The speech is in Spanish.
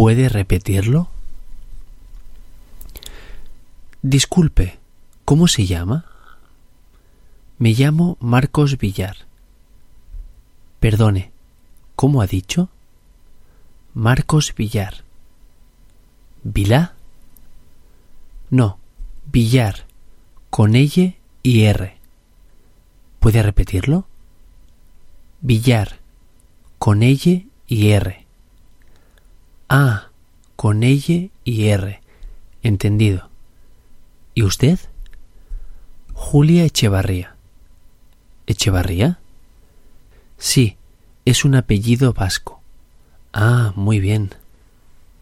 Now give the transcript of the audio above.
¿Puede repetirlo? Disculpe, ¿cómo se llama? Me llamo Marcos Villar. Perdone, ¿cómo ha dicho? Marcos Villar. ¿Vilá? No, Villar, con L y R. ¿Puede repetirlo? Villar, con L y R. Ah, con L y R. Entendido. ¿Y usted? Julia Echevarría. ¿Echevarría? Sí, es un apellido vasco. Ah, muy bien.